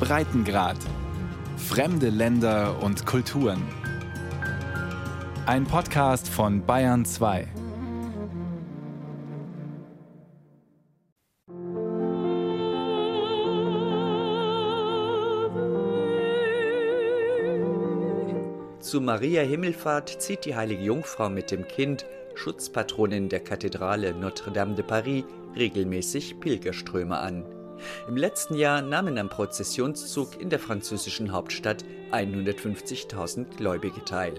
Breitengrad. Fremde Länder und Kulturen. Ein Podcast von Bayern 2. Zu Maria Himmelfahrt zieht die heilige Jungfrau mit dem Kind, Schutzpatronin der Kathedrale Notre-Dame de Paris, regelmäßig Pilgerströme an. Im letzten Jahr nahmen am Prozessionszug in der französischen Hauptstadt 150.000 Gläubige teil.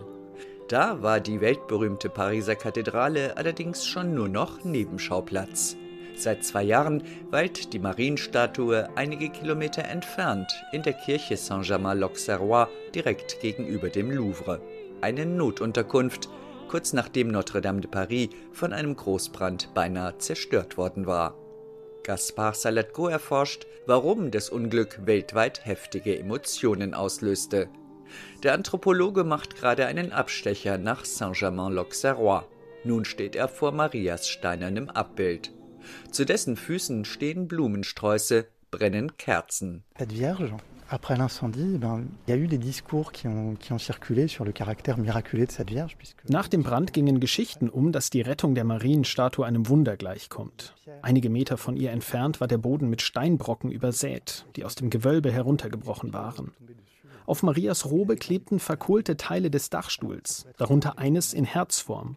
Da war die weltberühmte Pariser Kathedrale allerdings schon nur noch Nebenschauplatz. Seit zwei Jahren weilt die Marienstatue einige Kilometer entfernt in der Kirche Saint-Germain-l'Auxerrois direkt gegenüber dem Louvre. Eine Notunterkunft, kurz nachdem Notre-Dame de Paris von einem Großbrand beinahe zerstört worden war. Gaspard Salatko erforscht, warum das Unglück weltweit heftige Emotionen auslöste. Der Anthropologe macht gerade einen Abstecher nach Saint-Germain-l'Auxerrois. Nun steht er vor Marias steinernem Abbild. Zu dessen Füßen stehen Blumensträuße, brennen Kerzen. Vierge, après l'incendie, ben, il y a eu des discours qui ont, qui ont circulé sur le caractère miraculé de cette Vierge. Puisque Nach dem Brand gingen Geschichten um, dass die Rettung der Marienstatue einem Wunder gleichkommt. Einige Meter von ihr entfernt war der Boden mit Steinbrocken übersät, die aus dem Gewölbe heruntergebrochen waren. Auf Marias Robe klebten verkohlte Teile des Dachstuhls, darunter eines in Herzform.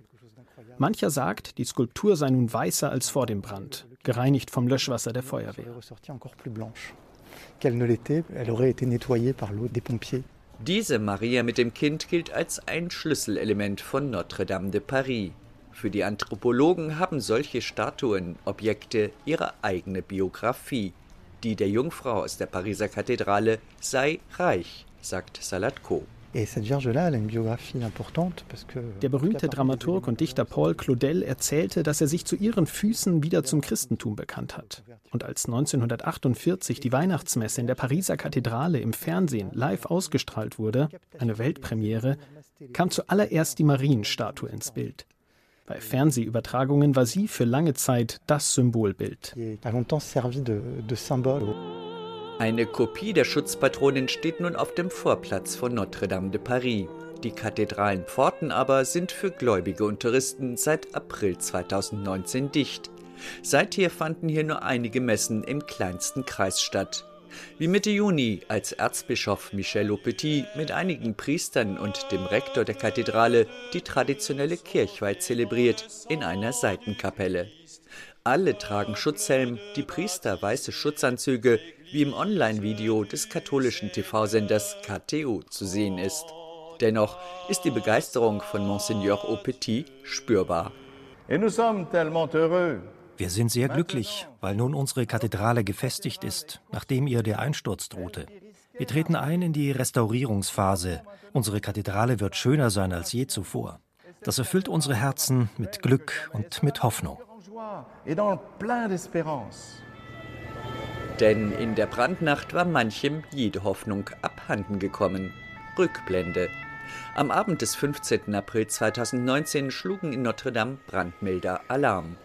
Mancher sagt, die Skulptur sei nun weißer als vor dem Brand, gereinigt vom Löschwasser der Feuerwehr. Qu'elle ne l'était. Elle aurait été nettoyée par l'eau des pompiers. Diese Maria mit dem Kind gilt als ein Schlüsselelement von Notre-Dame de Paris. Für die Anthropologen haben solche Statuen, Objekte ihre eigene Biografie. Die der Jungfrau aus der Pariser Kathedrale sei reich, sagt Salatko. Der berühmte Dramaturg und Dichter Paul Claudel erzählte, dass er sich zu ihren Füßen wieder zum Christentum bekannt hat. Und als 1948 die Weihnachtsmesse in der Pariser Kathedrale im Fernsehen live ausgestrahlt wurde, eine Weltpremiere, kam zuallererst die Marienstatue ins Bild. Bei Fernsehübertragungen war sie für lange Zeit das Symbolbild. Eine Kopie der Schutzpatronin steht nun auf dem Vorplatz von Notre-Dame de Paris. Die Kathedralenpforten aber sind für Gläubige und Touristen seit April 2019 dicht. Seither fanden hier nur einige Messen im kleinsten Kreis statt. Wie Mitte Juni, als Erzbischof Michel Aupetit mit einigen Priestern und dem Rektor der Kathedrale die traditionelle Kirchweih zelebriert in einer Seitenkapelle. Alle tragen Schutzhelm, die Priester weiße Schutzanzüge, wie im Online-Video des katholischen TV-Senders KTO zu sehen ist. Dennoch ist die Begeisterung von Monseigneur Aupetit spürbar. Wir sind sehr glücklich, weil nun unsere Kathedrale gefestigt ist, nachdem ihr der Einsturz drohte. Wir treten ein in die Restaurierungsphase. Unsere Kathedrale wird schöner sein als je zuvor. Das erfüllt unsere Herzen mit Glück und mit Hoffnung. Denn in der Brandnacht war manchem jede Hoffnung abhanden gekommen. Rückblende. Am Abend des 15. April 2019 schlugen in Notre Dame Brandmelder Alarm.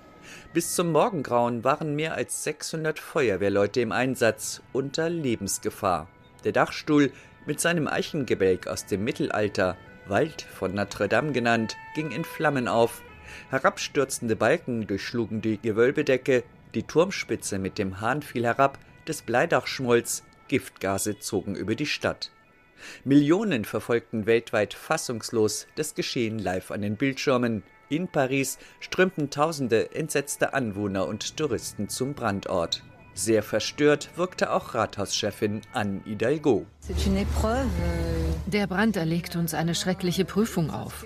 Bis zum Morgengrauen waren mehr als 600 Feuerwehrleute im Einsatz unter Lebensgefahr. Der Dachstuhl mit seinem Eichengebälk aus dem Mittelalter, Wald von Notre Dame genannt, ging in Flammen auf. Herabstürzende Balken durchschlugen die Gewölbedecke, die Turmspitze mit dem Hahn fiel herab, das Bleidach schmolz, Giftgase zogen über die Stadt. Millionen verfolgten weltweit fassungslos das Geschehen live an den Bildschirmen. In Paris strömten tausende entsetzte Anwohner und Touristen zum Brandort. Sehr verstört wirkte auch Rathauschefin Anne Hidalgo. Der Brand erlegt uns eine schreckliche Prüfung auf.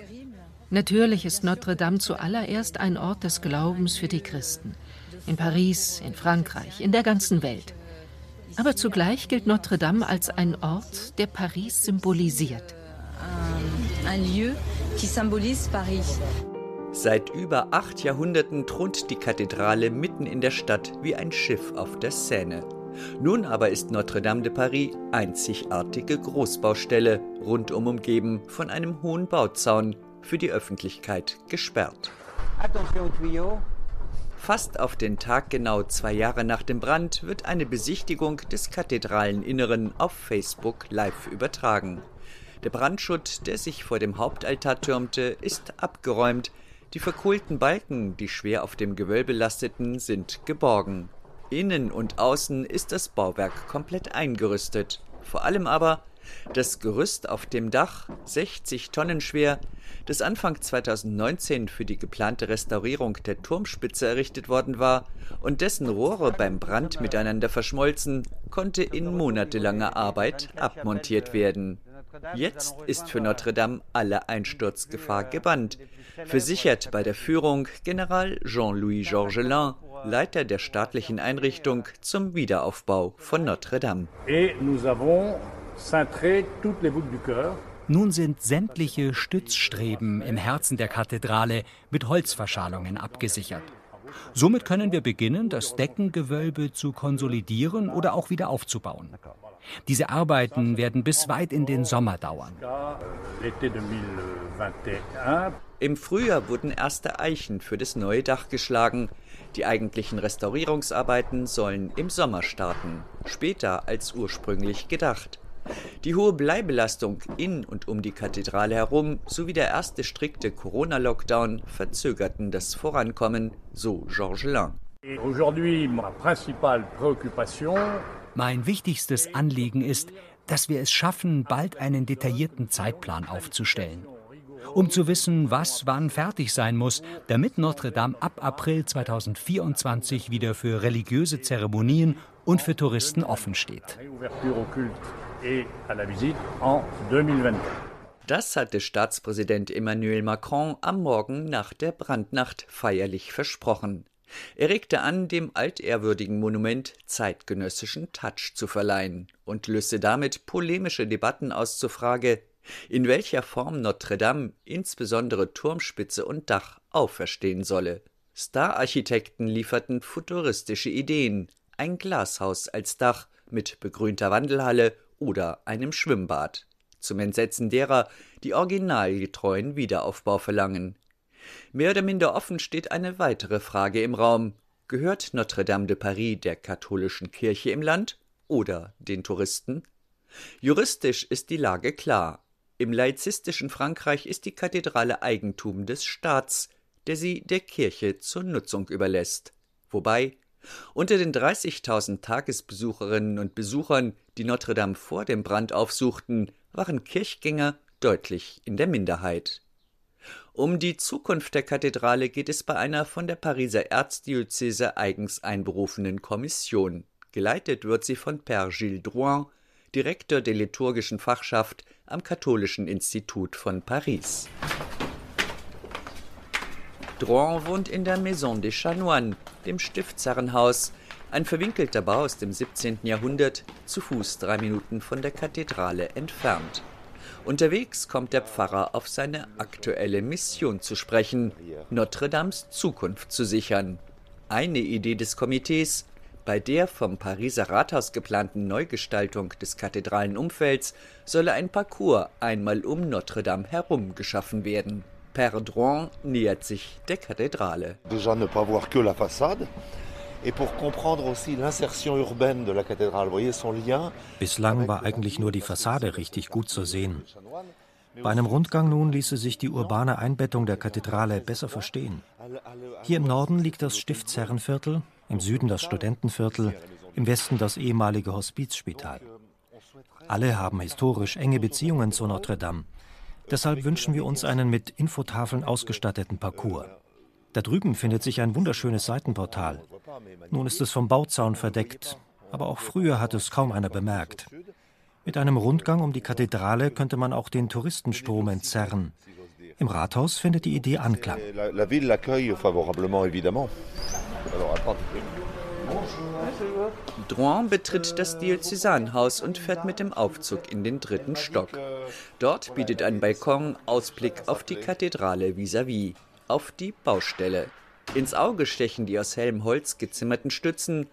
Natürlich ist Notre Dame zuallererst ein Ort des Glaubens für die Christen. In Paris, in Frankreich, in der ganzen Welt. Aber zugleich gilt Notre Dame als ein Ort, der Paris symbolisiert. un lieu qui symbolise Paris. Seit über acht Jahrhunderten thront die Kathedrale mitten in der Stadt wie ein Schiff auf der Seine. Nun aber ist Notre-Dame de Paris einzigartige Großbaustelle, rundum umgeben von einem hohen Bauzaun, für die Öffentlichkeit gesperrt. Fast auf den Tag genau zwei Jahre nach dem Brand wird eine Besichtigung des Kathedraleninneren auf Facebook live übertragen. Der Brandschutt, der sich vor dem Hauptaltar türmte, ist abgeräumt. Die verkohlten Balken, die schwer auf dem Gewölbe lasteten, sind geborgen. Innen und außen ist das Bauwerk komplett eingerüstet. Vor allem aber das Gerüst auf dem Dach, 60 Tonnen schwer, das Anfang 2019 für die geplante Restaurierung der Turmspitze errichtet worden war und dessen Rohre beim Brand miteinander verschmolzen, konnte in monatelanger Arbeit abmontiert werden. Jetzt ist für Notre Dame alle Einsturzgefahr gebannt, versichert bei der Führung General Jean-Louis Georgelin, Leiter der staatlichen Einrichtung zum Wiederaufbau von Notre Dame. Nun sind sämtliche Stützstreben im Herzen der Kathedrale mit Holzverschalungen abgesichert. Somit können wir beginnen, das Deckengewölbe zu konsolidieren oder auch wieder aufzubauen. Diese Arbeiten werden bis weit in den Sommer dauern. Im Frühjahr wurden erste Eichen für das neue Dach geschlagen. Die eigentlichen Restaurierungsarbeiten sollen im Sommer starten, später als ursprünglich gedacht. Die hohe Bleibelastung in und um die Kathedrale herum sowie der erste strikte Corona-Lockdown verzögerten das Vorankommen, so Georges Lang. Mein wichtigstes Anliegen ist, dass wir es schaffen, bald einen detaillierten Zeitplan aufzustellen. Um zu wissen, was wann fertig sein muss, damit Notre Dame ab April 2024 wieder für religiöse Zeremonien und für Touristen offen steht. Das hatte Staatspräsident Emmanuel Macron am Morgen nach der Brandnacht feierlich versprochen. Er regte an, dem altehrwürdigen Monument zeitgenössischen Touch zu verleihen und löste damit polemische Debatten aus zur Frage, in welcher Form Notre Dame, insbesondere Turmspitze und Dach, auferstehen solle. Star-Architekten lieferten futuristische Ideen, ein Glashaus als Dach mit begrünter Wandelhalle oder einem Schwimmbad. Zum Entsetzen derer, die originalgetreuen Wiederaufbau verlangen. Mehr oder minder offen steht eine weitere Frage im Raum. Gehört Notre-Dame de Paris der katholischen Kirche im Land oder den Touristen? Juristisch ist die Lage klar. Im laizistischen Frankreich ist die Kathedrale Eigentum des Staats, der sie der Kirche zur Nutzung überlässt. Wobei unter den 30.000 Tagesbesucherinnen und Besuchern, die Notre Dame vor dem Brand aufsuchten, waren Kirchgänger deutlich in der Minderheit. Um die Zukunft der Kathedrale geht es bei einer von der Pariser Erzdiözese eigens einberufenen Kommission. Geleitet wird sie von Père Gilles Drouin, Direktor der liturgischen Fachschaft am Katholischen Institut von Paris. Drouin wohnt in der Maison des Chanoines, dem Stiftsherrenhaus, ein verwinkelter Bau aus dem 17. Jahrhundert, zu Fuß drei Minuten von der Kathedrale entfernt. Unterwegs kommt der Pfarrer auf seine aktuelle Mission zu sprechen, Notre Dames Zukunft zu sichern. Eine Idee des Komitees, bei der vom Pariser Rathaus geplanten Neugestaltung des kathedralen Umfelds solle ein Parcours einmal um Notre Dame herum geschaffen werden. Perdron nähert sich der Kathedrale. Déjà ne pas voir que la façade. Bislang war eigentlich nur die Fassade richtig gut zu sehen. Bei einem Rundgang nun ließe sich die urbane Einbettung der Kathedrale besser verstehen. Hier im Norden liegt das Stiftsherrenviertel, im Süden das Studentenviertel, im Westen das ehemalige Hospizspital. Alle haben historisch enge Beziehungen zu Notre Dame. Deshalb wünschen wir uns einen mit Infotafeln ausgestatteten Parcours. Da drüben findet sich ein wunderschönes Seitenportal. Nun ist es vom Bauzaun verdeckt, aber auch früher hat es kaum einer bemerkt. Mit einem Rundgang um die Kathedrale könnte man auch den Touristenstrom entzerren. Im Rathaus findet die Idee Anklang. Drouin betritt das Diözesanhaus und fährt mit dem Aufzug in den dritten Stock. Dort bietet ein Balkon Ausblick auf die Kathedrale vis-à-vis, -vis, auf die Baustelle. Ins Auge stechen die aus hellem Holz gezimmerten Stützen,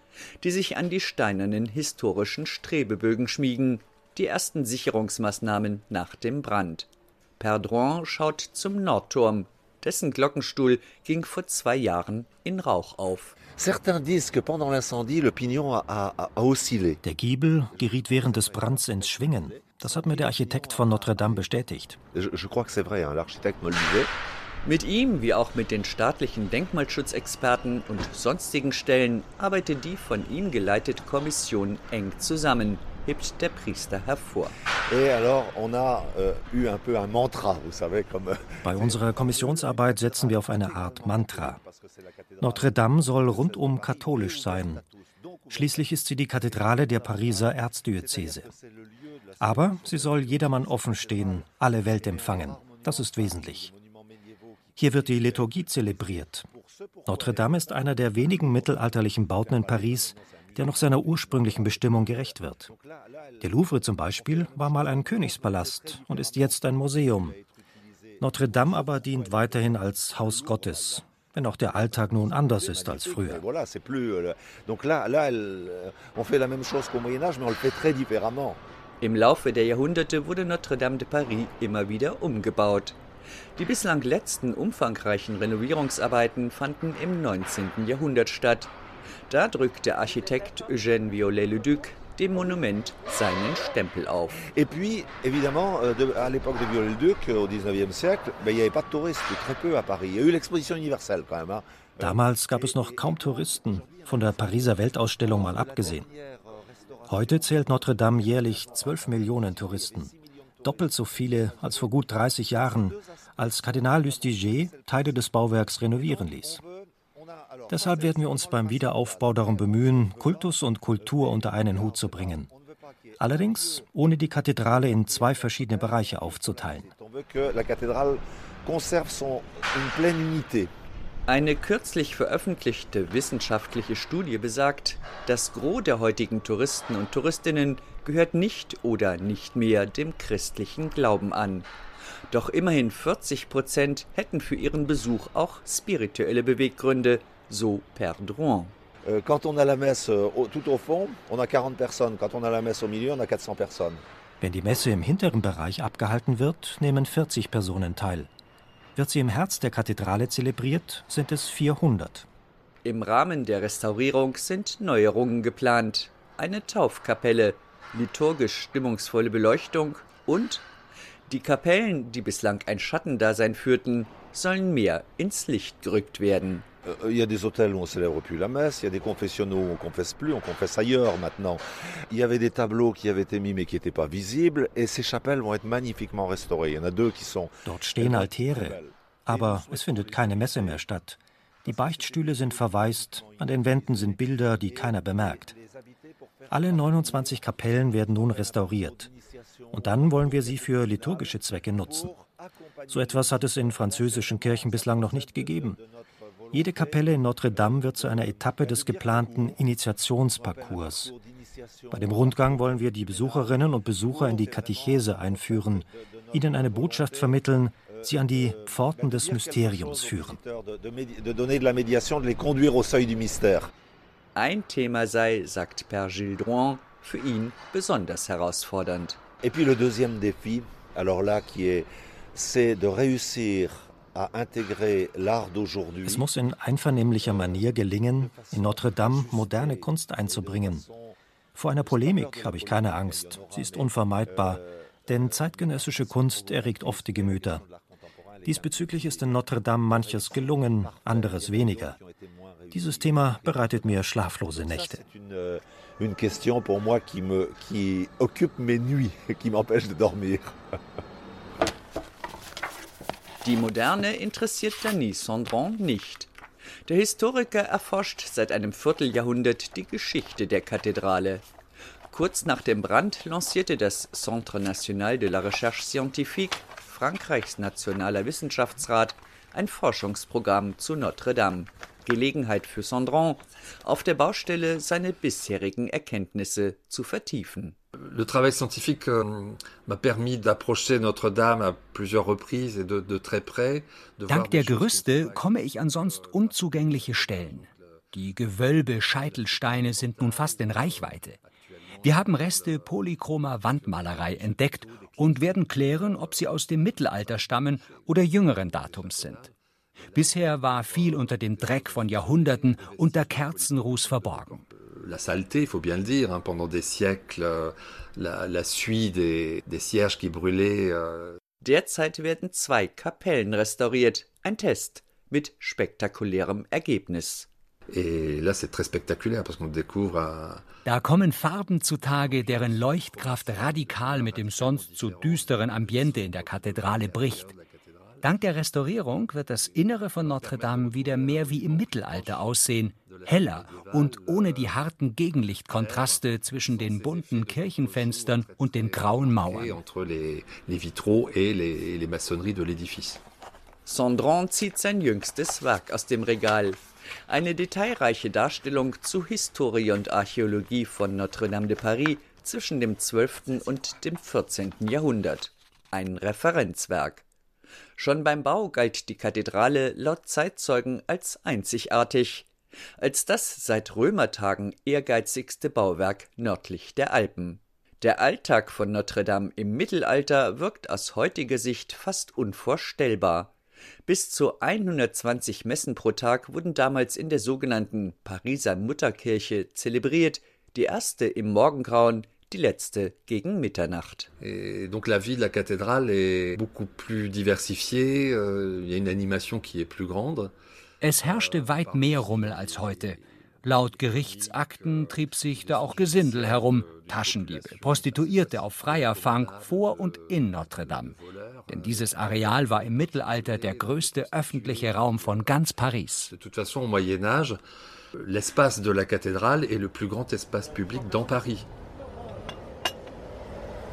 die sich an die steinernen historischen Strebebögen schmiegen, die ersten Sicherungsmaßnahmen nach dem Brand. Perdron schaut zum Nordturm. Dessen Glockenstuhl ging vor zwei Jahren in Rauch auf. Certains disent que pendant l'incendie, le pignon a, a, a oscillé. Der Giebel geriet während des Brands ins Schwingen. Das hat mir der Architekt von Notre Dame bestätigt. Je, je Mit ihm, wie auch mit den staatlichen Denkmalschutzexperten und sonstigen Stellen, arbeitet die von ihm geleitete Kommission eng zusammen, hebt der Priester hervor. Bei unserer Kommissionsarbeit setzen wir auf eine Art Mantra. Notre Dame soll rundum katholisch sein. Schließlich ist sie die Kathedrale der Pariser Erzdiözese. Aber sie soll jedermann offen stehen, alle Welt empfangen. Das ist wesentlich. Hier wird die Liturgie zelebriert. Notre Dame ist einer der wenigen mittelalterlichen Bauten in Paris, der noch seiner ursprünglichen Bestimmung gerecht wird. Der Louvre zum Beispiel war mal ein Königspalast und ist jetzt ein Museum. Notre Dame aber dient weiterhin als Haus Gottes, wenn auch der Alltag nun anders ist als früher. Euh, euh. Im Laufe der Jahrhunderte wurde Notre-Dame de Paris immer wieder umgebaut. Die bislang letzten umfangreichen Renovierungsarbeiten fanden im 19. Jahrhundert statt. Da drückte Architekt Eugène Viollet-le-Duc dem Monument seinen Stempel auf. Et puis, évidemment, euh, de- à l'époque de Viollet-le-Duc, euh, au 19e siècle, ben, il n'y avait pas de touristes, ou très peu à Paris. Il y a eu l'exposition universelle quand même. hein. Damals gab es noch kaum Touristen, von der Pariser Weltausstellung mal abgesehen. Heute zählt Notre Dame jährlich 12 Millionen Touristen. Doppelt so viele als vor gut 30 Jahren, als Kardinal Lustiger Teile des Bauwerks renovieren ließ. Deshalb werden wir uns beim Wiederaufbau darum bemühen, Kultus und Kultur unter einen Hut zu bringen. Allerdings ohne die Kathedrale in zwei verschiedene Bereiche aufzuteilen. Eine kürzlich veröffentlichte wissenschaftliche Studie besagt, das Gros der heutigen Touristen und Touristinnen gehört nicht oder nicht mehr dem christlichen Glauben an. Doch immerhin 40 Prozent hätten für ihren Besuch auch spirituelle Beweggründe, so Per Drouin. Euh, Quand on a la messe euh, au- tout au fond, on a 40 personnes. Quand on a la messe au milieu, on a 400 personnes. Wenn die Messe im hinteren Bereich abgehalten wird, nehmen 40 Personen teil. Wird sie im Herz der Kathedrale zelebriert, sind es 400. Im Rahmen der Restaurierung sind Neuerungen geplant. Eine Taufkapelle, liturgisch stimmungsvolle Beleuchtung und die Kapellen, die bislang ein Schattendasein führten, sollen mehr ins Licht gerückt werden. Euh, Il y a des hôtels où on célèbre plus la messe, il y a des confessionnaux où on confesse plus, on confesse ailleurs maintenant. Il y avait des tableaux qui avaient été mis mais qui n'étaient pas visibles et ces chapelles vont être magnifiquement restaurées. Il y en a deux qui sont Dort stehen Altäre, aber es findet keine Messe mehr statt. Die Beichtstühle sind verwaist, an den Wänden sind Bilder, die keiner bemerkt. Alle 29 Kapellen werden nun restauriert. Und dann wollen wir sie für liturgische Zwecke nutzen. So etwas hat es in französischen Kirchen bislang noch nicht gegeben. Jede Kapelle in Notre Dame wird zu einer Etappe des geplanten Initiationsparcours. Bei dem Rundgang wollen wir die Besucherinnen und Besucher in die Katechese einführen, ihnen eine Botschaft vermitteln, sie an die Pforten des Mysteriums führen. Ein Thema sei, sagt Per Gilles Drouin, für ihn besonders herausfordernd. Et puis le deuxième défi, alors là, qui est, c'est de réussir. Es muss in einvernehmlicher Manier gelingen, in Notre Dame moderne Kunst einzubringen. Vor einer Polemik habe ich keine Angst. Sie ist unvermeidbar, denn zeitgenössische Kunst erregt oft die Gemüter. Diesbezüglich ist in Notre Dame manches gelungen, anderes weniger. Dieses Thema bereitet mir schlaflose Nächte. Une, question pour moi qui, me, qui occupe mes nuits, qui m'empêche de dormir. Die Moderne interessiert Denis Sondron nicht. Der Historiker erforscht seit einem Vierteljahrhundert die Geschichte der Kathedrale. Kurz nach dem Brand lancierte das Centre National de la Recherche Scientifique, Frankreichs nationaler Wissenschaftsrat, ein Forschungsprogramm zu Notre Dame. Gelegenheit für Sondron, auf der Baustelle seine bisherigen Erkenntnisse zu vertiefen. Le travail scientifique euh, m'a permis d'approcher Notre-Dame à plusieurs reprises et de, de très près. De voir Dank der Gerüste komme ich an sonst unzugängliche Stellen. Die Gewölbe, Scheitelsteine sind nun fast in Reichweite. Wir haben Reste polychromer Wandmalerei entdeckt und werden klären, ob sie aus dem Mittelalter stammen oder jüngeren Datums sind. Bisher war viel unter dem Dreck von Jahrhunderten unter Kerzenruß verborgen. La saleté, il faut bien le dire, hein, pendant des siècles, la, la suie des, des cierges qui brûlaient. Euh... Derzeit werden zwei Kapellen restauriert. Ein Test mit spektakulärem Ergebnis. Da kommen Farben zutage, deren Leuchtkraft radikal mit dem sonst so düsteren Ambiente in der Kathedrale bricht. Dank der Restaurierung wird das Innere von Notre Dame wieder mehr wie im Mittelalter aussehen, heller und ohne die harten Gegenlichtkontraste zwischen den bunten Kirchenfenstern und den grauen Mauern. Sondron zieht sein jüngstes Werk aus dem Regal. Eine detailreiche Darstellung zu Historie und Archäologie von Notre-Dame de Paris zwischen dem 12. und dem 14. Jahrhundert. Ein Referenzwerk. Schon beim Bau galt die Kathedrale laut Zeitzeugen als einzigartig, als das seit Römertagen ehrgeizigste Bauwerk nördlich der Alpen. Der Alltag von Notre Dame im Mittelalter wirkt aus heutiger Sicht fast unvorstellbar. Bis zu 120 Messen pro Tag wurden damals in der sogenannten Pariser Mutterkirche zelebriert, die erste im Morgengrauen, die letzte gegen Mitternacht. Donc la vie de la cathédrale est beaucoup plus diversifiée, euh, il y a une animation qui est plus grande. Es herrschte weit mehr Rummel als heute. Laut Gerichtsakten trieb sich da auch Gesindel herum, Taschendiebe, Prostituierte auf freier Fang vor und in Notre Dame. Denn dieses Areal war im Mittelalter der größte öffentliche Raum von ganz Paris. De toute façon, au Moyen Âge, l'espace de la cathédrale est le plus grand espace public dans Paris.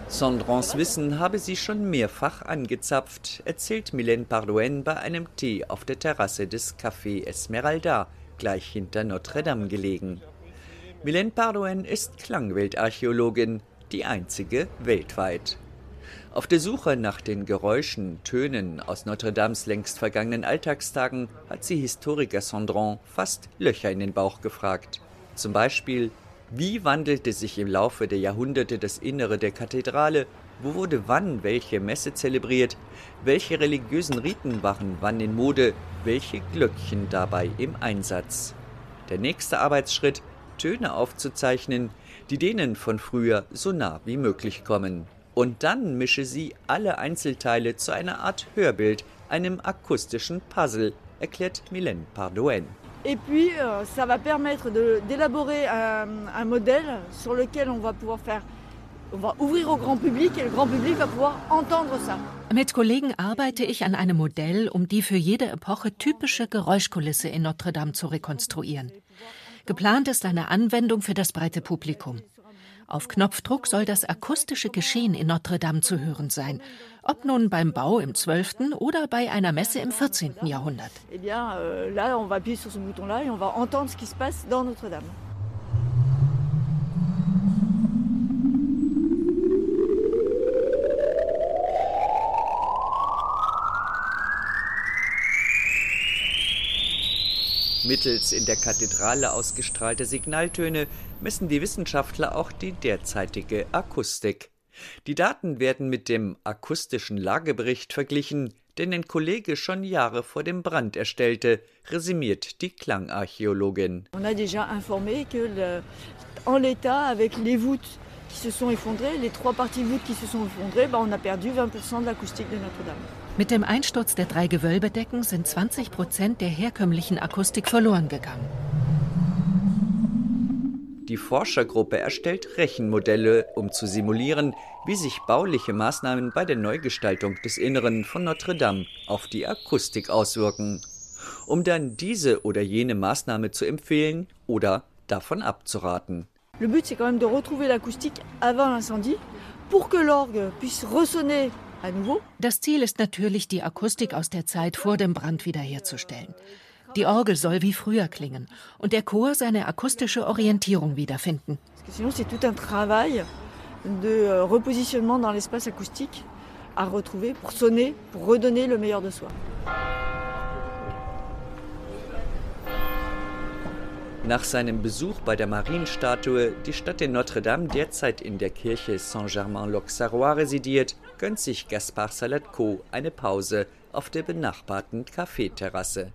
Sondrons Wissen habe sie schon mehrfach angezapft, erzählt Mylène Pardoen bei einem Tee auf der Terrasse des Café Esmeralda, gleich hinter Notre Dame gelegen. Mylène Pardoen ist Klangweltarchäologin, die einzige weltweit. Auf der Suche nach den Geräuschen, Tönen aus Notre Dames längst vergangenen Alltagstagen hat sie Historiker Sondron fast Löcher in den Bauch gefragt. Zum Beispiel, wie wandelte sich im Laufe der Jahrhunderte das Innere der Kathedrale? Wo wurde wann welche Messe zelebriert? Welche religiösen Riten waren wann in Mode? Welche Glöckchen dabei im Einsatz? Der nächste Arbeitsschritt, Töne aufzuzeichnen, die denen von früher so nah wie möglich kommen. Und dann mische sie alle Einzelteile zu einer Art Hörbild, einem akustischen Puzzle, erklärt Mylène Pardoen. Et puis, euh, ça va permettre d'élaborer un, un, modèle sur lequel on va pouvoir faire, on va ouvrir au grand public et le grand public va pouvoir entendre ça. Mit Kollegen arbeite ich an einem Modell, um die für jede Epoche typische Geräuschkulisse in Notre Dame zu rekonstruieren. Geplant ist eine Anwendung für das breite Publikum. Auf Knopfdruck soll das akustische Geschehen in Notre Dame zu hören sein, ob nun beim Bau im 12. oder bei einer Messe im 14. Jahrhundert. Eh bien, euh, là, on va appuyer sur ce bouton-là et on va entendre ce qui se passe dans Notre Mittels in der Kathedrale ausgestrahlte Signaltöne messen die Wissenschaftler auch die derzeitige Akustik. Die Daten werden mit dem akustischen Lagebericht verglichen, den ein Kollege schon Jahre vor dem Brand erstellte, resümiert die Klangarchäologin. On a déjà informé que le, en l'état avec les voûtes qui se sont effondrées, les trois parties voûtes qui se sont effondrées, bah on a perdu 20% de l'acoustique de Notre-Dame. Mit dem Einsturz der drei Gewölbedecken sind 20 Prozent der herkömmlichen Akustik verloren gegangen. Die Forschergruppe erstellt Rechenmodelle, um zu simulieren, wie sich bauliche Maßnahmen bei der Neugestaltung des Inneren von Notre Dame auf die Akustik auswirken, um dann diese oder jene Maßnahme zu empfehlen oder davon abzuraten. Le but c'est quand même de retrouver l'acoustique avant l'incendie pour que l'orgue puisse ressonner. Das Ziel ist natürlich, die Akustik aus der Zeit vor dem Brand wiederherzustellen. Die Orgel soll wie früher klingen und der Chor seine akustische Orientierung wiederfinden. Sinon, c'est tout un travail de euh, repositionnement dans l'espace acoustique à retrouver pour sonner, pour redonner le meilleur de soi. Nach seinem Besuch bei der Marienstatue, die Stadt in Notre-Dame derzeit in der Kirche Saint-Germain-l'Auxerrois residiert, gönnt sich Gaspard Salatko eine Pause auf der benachbarten Kaffeeterrasse.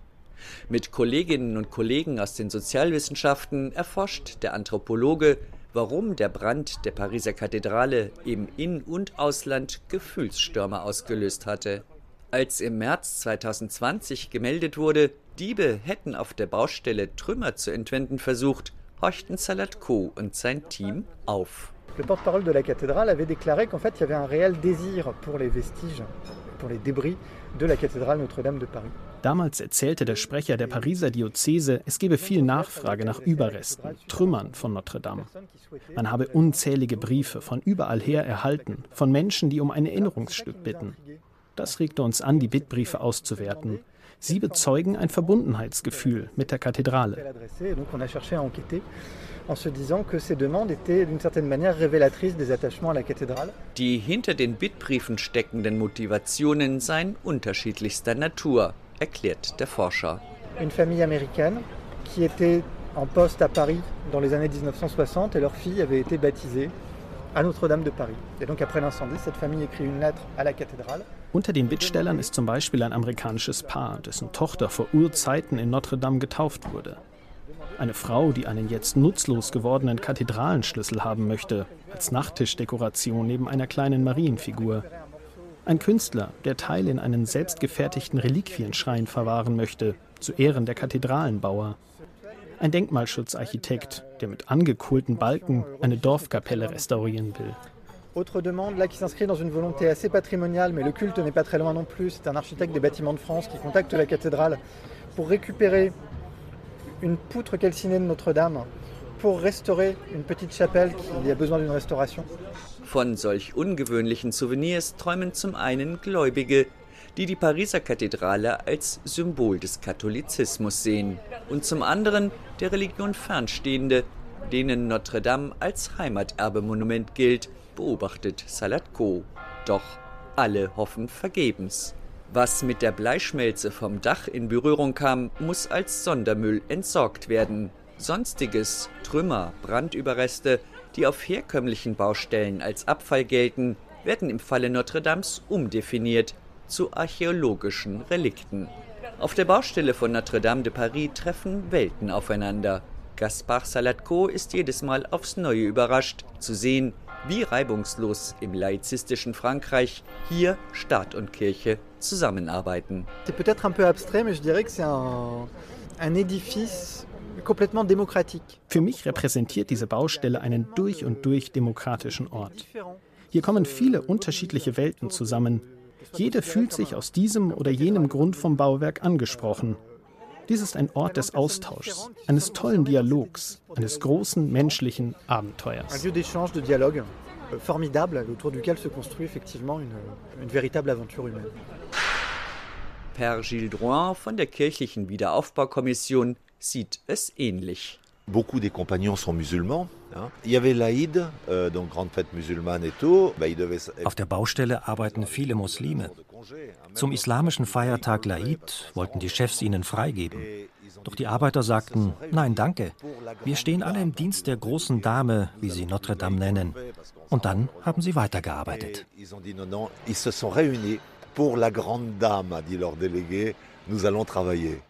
Mit Kolleginnen und Kollegen aus den Sozialwissenschaften erforscht der Anthropologe, warum der Brand der Pariser Kathedrale im In- und Ausland Gefühlsstürme ausgelöst hatte. Als im März 2020 gemeldet wurde, Diebe hätten auf der Baustelle Trümmer zu entwenden versucht, horchten Salatko und sein Team auf. Le porte-parole de la cathédrale avait déclaré qu'en fait il y avait un réel désir pour les vestiges, pour les débris de la cathédrale Notre-Dame de Paris. Damals erzählte der Sprecher der Pariser Diözese, es gebe viel Nachfrage nach Überresten, Trümmern von Notre Dame. Man habe unzählige Briefe von überall her erhalten, von Menschen, die um ein Erinnerungsstück bitten. Das regte uns an, die Bittbriefe auszuwerten. Sie bezeugen ein Verbundenheitsgefühl mit der Kathedrale. Die hinter den Bittbriefen steckenden Motivationen seien unterschiedlichster Natur, erklärt der Forscher. Une famille américaine qui était en poste à Paris dans les années 1960 et leur fille avait été baptisée à Notre-Dame de Paris. Et donc après l'incendie, cette famille écrit une lettre à la cathédrale. Unter den Bittstellern ist zum Beispiel ein amerikanisches Paar, dessen Tochter vor Urzeiten in Notre Dame getauft wurde. Eine Frau, die einen jetzt nutzlos gewordenen Kathedralenschlüssel haben möchte, als Nachttischdekoration neben einer kleinen Marienfigur. Ein Künstler, der Teil in einen selbstgefertigten Reliquienschrein verwahren möchte, zu Ehren der Kathedralenbauer. Ein Denkmalschutzarchitekt, der mit angekohlten Balken eine Dorfkapelle restaurieren will. Autre demande là qui s'inscrit dans une volonté assez patrimoniale, mais le culte n'est pas très loin non plus. C'est un architecte des bâtiments de France qui contacte la cathédrale pour récupérer une poutre calcinée de Notre-Dame pour restaurer une petite chapelle qui a besoin d'une restauration. Von solch ungewöhnlichen Souvenirs träumen zum einen Gläubige, die die Pariser Kathedrale als Symbol des Katholizismus sehen, und zum anderen der Religion fernstehende, denen Notre Dame als Heimaterbemonument gilt, beobachtet Salatko. Doch alle hoffen vergebens. Was mit der Bleischmelze vom Dach in Berührung kam, muss als Sondermüll entsorgt werden. Sonstiges, Trümmer, Brandüberreste, die auf herkömmlichen Baustellen als Abfall gelten, werden im Falle Notre Dames umdefiniert zu archäologischen Relikten. Auf der Baustelle von Notre Dame de Paris treffen Welten aufeinander. Gaspard Salatko ist jedes Mal aufs Neue überrascht, zu sehen, wie reibungslos im laizistischen Frankreich hier Staat und Kirche zusammenarbeiten. C'est peut-être un peu abstrait, mais je dirais que c'est un, un édifice. Für mich repräsentiert diese Baustelle einen durch und durch demokratischen Ort. Hier kommen viele unterschiedliche Welten zusammen. Jede fühlt sich aus diesem oder jenem Grund vom Bauwerk angesprochen. Dies ist ein Ort des Austauschs, eines tollen Dialogs, eines großen menschlichen Abenteuers. Euh, formidable autour duquel se construit effectivement une, une véritable aventure humaine. Père Gilles Drouin von der kirchlichen Wiederaufbaukommission sieht es ähnlich. Beaucoup des compagnons sont musulmans. Il y avait l'Aïd, euh, donc grande fête musulmane et tout. Auf der Baustelle arbeiten viele Muslime. Zum islamischen Feiertag Laid wollten die Chefs ihnen freigeben. Doch die Arbeiter sagten, nein, danke. Wir stehen alle im Dienst der großen Dame, wie sie Notre Dame nennen. Und dann haben sie weitergearbeitet. Ils se sont réunis pour la grande dame, dit leur délégué. Nous allons travailler.